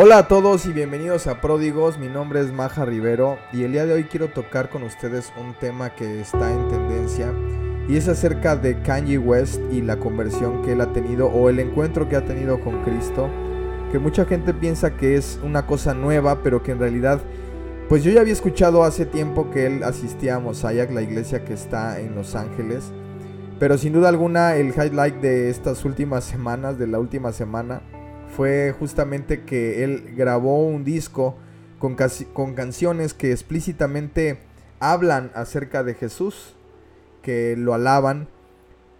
Hola a todos y bienvenidos a Pródigos, mi nombre es Maja Rivero y el día de hoy quiero tocar con ustedes un tema que está en tendencia y es acerca de Kanye West y la conversión que él ha tenido o el encuentro que ha tenido con Cristo, que mucha gente piensa que es una cosa nueva, pero que en realidad, pues yo ya había escuchado hace tiempo que él asistía a Mosaic, la iglesia que está en Los Ángeles, pero sin duda alguna el highlight de estas últimas semanas, de la última semana, fue justamente que él grabó un disco con, con canciones que explícitamente hablan acerca de Jesús, que lo alaban.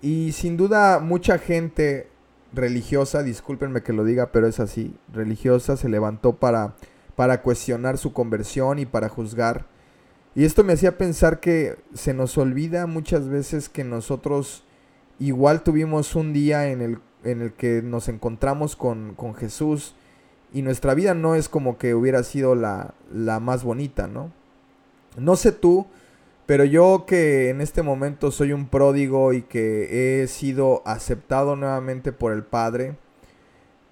Y sin duda mucha gente religiosa, discúlpenme que lo diga, pero es así, religiosa se levantó para, para cuestionar su conversión y para juzgar. Y esto me hacía pensar que se nos olvida muchas veces que nosotros igual tuvimos un día en el en el que nos encontramos con, Jesús y nuestra vida no es como que hubiera sido la, la más bonita, ¿no? No sé tú, pero yo que en este momento soy un pródigo y que he sido aceptado nuevamente por el Padre,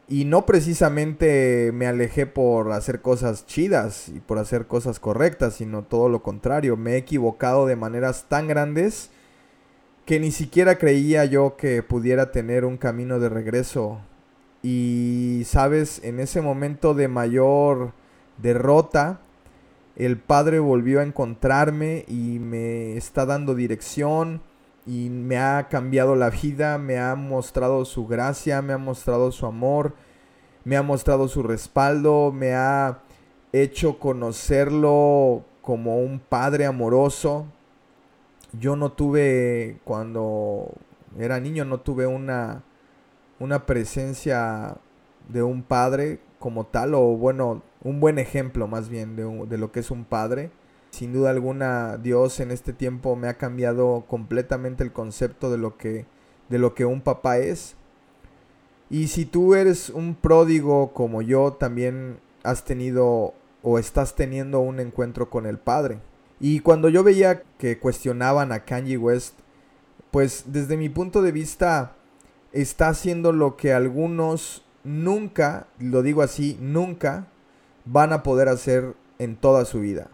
y no precisamente me alejé por hacer cosas chidas y por hacer cosas correctas, sino todo lo contrario, me he equivocado de maneras tan grandes que ni siquiera creía yo que pudiera tener un camino de regreso. Y sabes, en ese momento de mayor derrota, el Padre volvió a encontrarme y me está dando dirección y me ha cambiado la vida, me ha mostrado su gracia, me ha mostrado su amor, me ha mostrado su respaldo, me ha hecho conocerlo como un Padre amoroso, yo no tuve, cuando era niño, no tuve una, una presencia de un padre como tal, o bueno, un buen ejemplo más bien de, lo que es un padre. Sin duda alguna, Dios en este tiempo me ha cambiado completamente el concepto de lo que, de lo que un papá es. Y si tú eres un pródigo como yo, también has tenido o estás teniendo un encuentro con el Padre. Y cuando yo veía que cuestionaban a Kanye West, pues desde mi punto de vista está haciendo lo que algunos nunca, lo digo así, nunca van a poder hacer en toda su vida.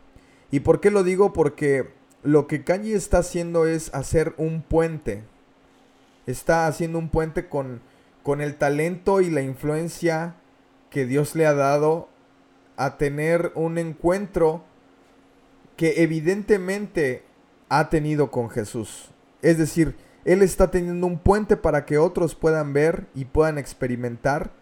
¿Y por qué lo digo? Porque lo que Kanye está haciendo es hacer un puente. Está haciendo un puente con, con el talento y la influencia que Dios le ha dado a tener un encuentro que evidentemente ha tenido con Jesús. Es decir, Él está teniendo un puente para que otros puedan ver y puedan experimentar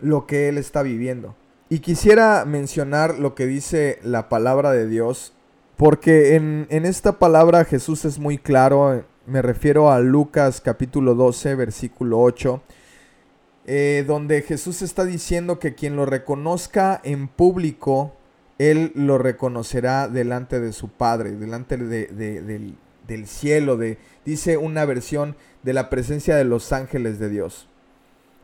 lo que Él está viviendo. Y quisiera mencionar lo que dice la palabra de Dios, porque en, esta palabra Jesús es muy claro, me refiero a Lucas capítulo 12, versículo 8, eh, donde Jesús está diciendo que quien lo reconozca en público él lo reconocerá delante de su Padre, delante del, cielo, de, dice una versión de la presencia de los ángeles de Dios.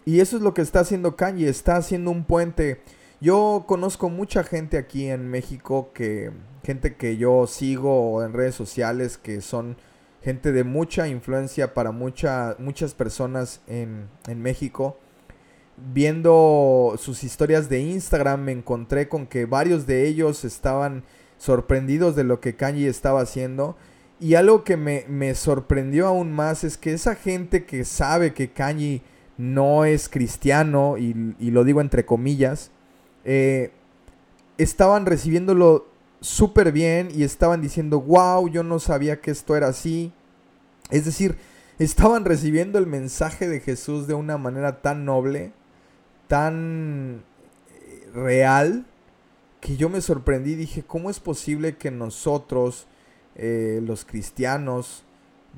Y eso es lo que está haciendo Kanye, está haciendo un puente. Yo conozco mucha gente aquí en México, que gente que yo sigo en redes sociales, que son gente de mucha influencia para muchas personas en, en México viendo sus historias de Instagram me encontré con que varios de ellos estaban sorprendidos de lo que Kanye estaba haciendo. Y algo que me, sorprendió aún más es que esa gente que sabe que Kanye no es cristiano, y, lo digo entre comillas, eh, estaban recibiéndolo súper bien y estaban diciendo, wow, yo no sabía que esto era así. Es decir, estaban recibiendo el mensaje de Jesús de una manera tan noble tan eh, real que yo me sorprendí. Dije, ¿cómo es posible que nosotros, eh, los cristianos,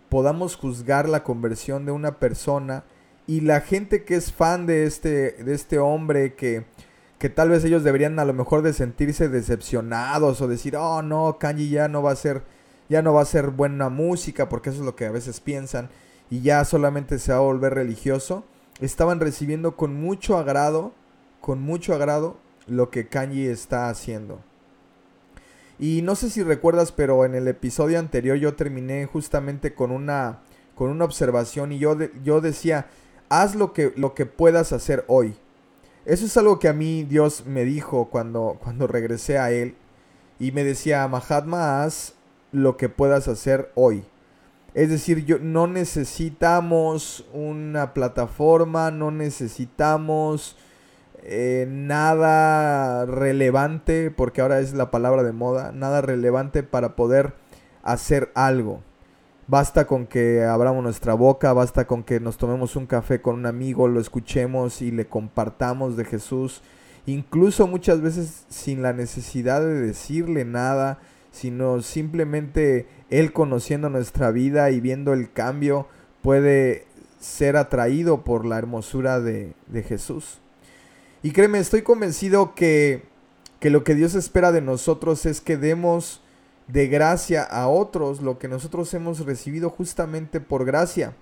podamos juzgar la conversión de una persona y la gente que es fan de este, de este hombre que, que tal vez ellos deberían a lo mejor de sentirse decepcionados o decir, oh no, Kanye ya no va a ser, ya no va a ser buena música, porque eso es lo que a veces piensan, y ya solamente se va a volver religioso estaban recibiendo con mucho agrado, con mucho agrado, lo que Kanye está haciendo. Y no sé si recuerdas, pero en el episodio anterior yo terminé justamente con una, con una observación y yo, yo decía, haz lo que, lo que puedas hacer hoy. Eso es algo que a mí Dios me dijo cuando, cuando regresé a Él y me decía, Mahatma, haz lo que puedas hacer hoy. Es decir, yo, no necesitamos una plataforma, no necesitamos eh, nada relevante, porque ahora es la palabra de moda, nada relevante para poder hacer algo. Basta con que abramos nuestra boca, basta con que nos tomemos un café con un amigo, lo escuchemos y le compartamos de Jesús, incluso muchas veces sin la necesidad de decirle nada, sino simplemente Él conociendo nuestra vida y viendo el cambio puede ser atraído por la hermosura de, de Jesús. Y créeme, estoy convencido que, que lo que Dios espera de nosotros es que demos de gracia a otros lo que nosotros hemos recibido justamente por gracia.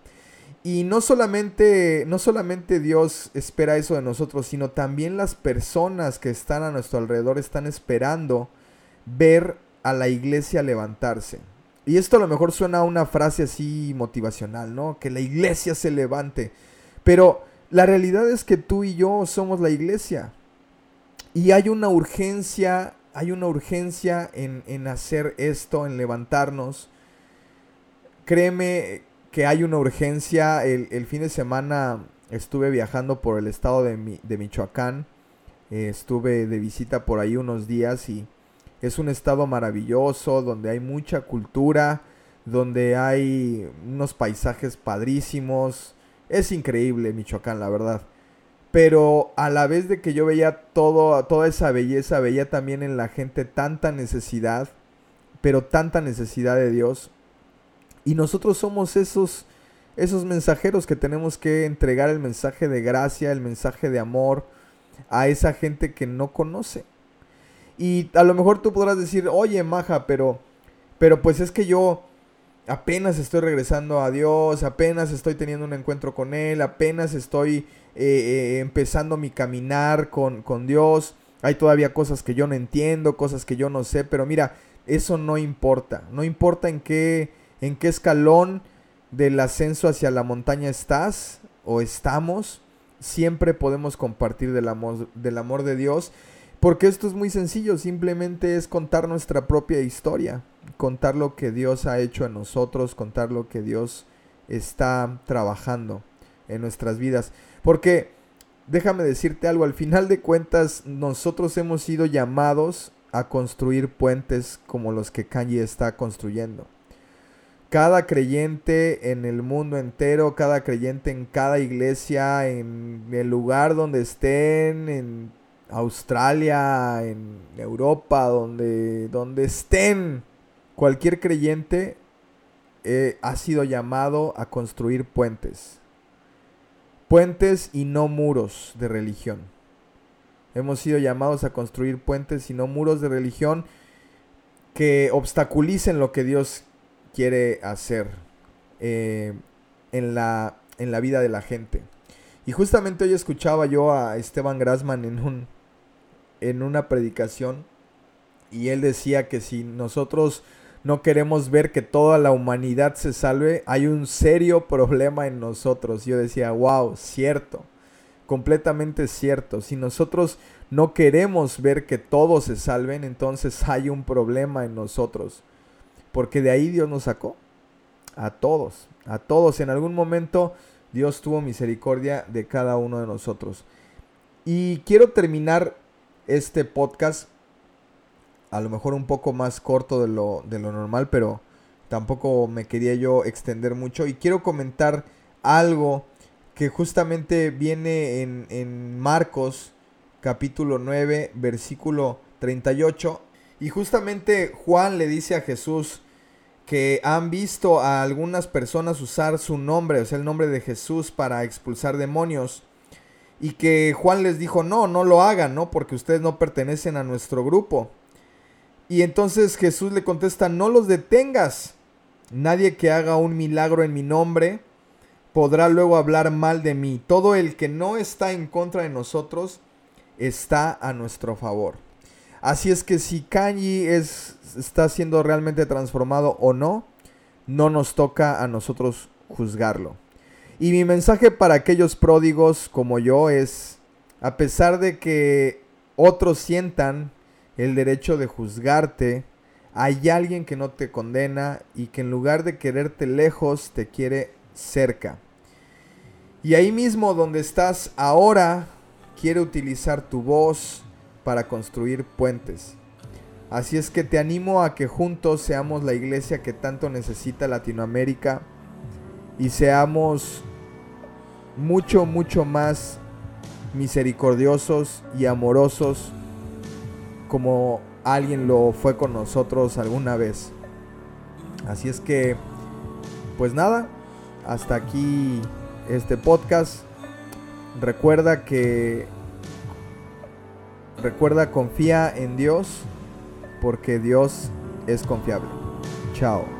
Y no solamente, no solamente Dios espera eso de nosotros, sino también las personas que están a nuestro alrededor están esperando ver a la iglesia levantarse. Y esto a lo mejor suena a una frase así motivacional, ¿no? Que la iglesia se levante. Pero la realidad es que tú y yo somos la iglesia. Y hay una urgencia hay una urgencia en, hacer esto, en levantarnos. Créeme que hay una urgencia. El, fin de semana estuve viajando por el estado de, Michoacán. Eh, estuve de visita por ahí unos días y es un estado maravilloso donde hay mucha cultura, donde hay unos paisajes padrísimos. Es increíble Michoacán, la verdad pero a la vez de que yo veía todo, toda esa belleza, veía también en la gente tanta necesidad, pero tanta necesidad de Dios. Y nosotros somos esos, esos mensajeros que tenemos que entregar el mensaje de gracia, el mensaje de amor a esa gente que no conoce. Y a lo mejor tú podrás decir, oye, Maja, pero, pero pues es que yo apenas estoy regresando a Dios, apenas estoy teniendo un encuentro con Él, apenas estoy eh, eh, empezando mi caminar con, con Dios. Hay todavía cosas que yo no entiendo, cosas que yo no sé, pero mira, eso no importa. No importa en qué, en qué escalón del ascenso hacia la montaña estás o estamos, siempre podemos compartir del amor, del amor de Dios. Porque esto es muy sencillo, simplemente es contar nuestra propia historia contar lo que Dios ha hecho en nosotros, contar lo que Dios está trabajando en nuestras vidas. Porque déjame decirte algo, al final de cuentas nosotros hemos sido llamados a construir puentes como los que Kanye está construyendo. Cada creyente en el mundo entero, cada creyente en cada iglesia, en el lugar donde estén, en Australia, en Europa, donde, donde estén, Cualquier creyente eh, ha sido llamado a construir puentes. Puentes y no muros de religión. Hemos sido llamados a construir puentes y no muros de religión que obstaculicen lo que Dios quiere hacer eh, en, la, en la vida de la gente. Y justamente hoy escuchaba yo a Esteban Grassman en, un, en una predicación y él decía que si nosotros no queremos ver que toda la humanidad se salve, hay un serio problema en nosotros. Yo decía, wow, cierto, completamente cierto. Si nosotros no queremos ver que todos se salven, entonces hay un problema en nosotros. Porque de ahí Dios nos sacó. A todos, a todos. En algún momento Dios tuvo misericordia de cada uno de nosotros. Y quiero terminar este podcast a lo mejor un poco más corto de lo, de lo normal, pero tampoco me quería yo extender mucho. Y quiero comentar algo que justamente viene en, en Marcos capítulo 9, versículo 38. Y justamente Juan le dice a Jesús que han visto a algunas personas usar su nombre, o sea, el nombre de Jesús para expulsar demonios. Y que Juan les dijo, no, no lo hagan, ¿no? Porque ustedes no pertenecen a nuestro grupo. Y entonces Jesús le contesta, no los detengas. Nadie que haga un milagro en mi nombre podrá luego hablar mal de mí. Todo el que no está en contra de nosotros está a nuestro favor. Así es que si Kanye es, está siendo realmente transformado o no, no nos toca a nosotros juzgarlo. Y mi mensaje para aquellos pródigos como yo es, A pesar de que otros sientan el derecho de juzgarte, hay alguien que no te condena y que en lugar de quererte lejos, te quiere cerca. Y ahí mismo donde estás ahora, quiere utilizar tu voz para construir puentes. Así es que te animo a que juntos seamos la iglesia que tanto necesita Latinoamérica y seamos mucho, mucho más misericordiosos y amorosos como alguien lo fue con nosotros alguna vez. Así es que, pues nada, hasta aquí este podcast. Recuerda que, recuerda, confía en Dios porque Dios es confiable. Chao.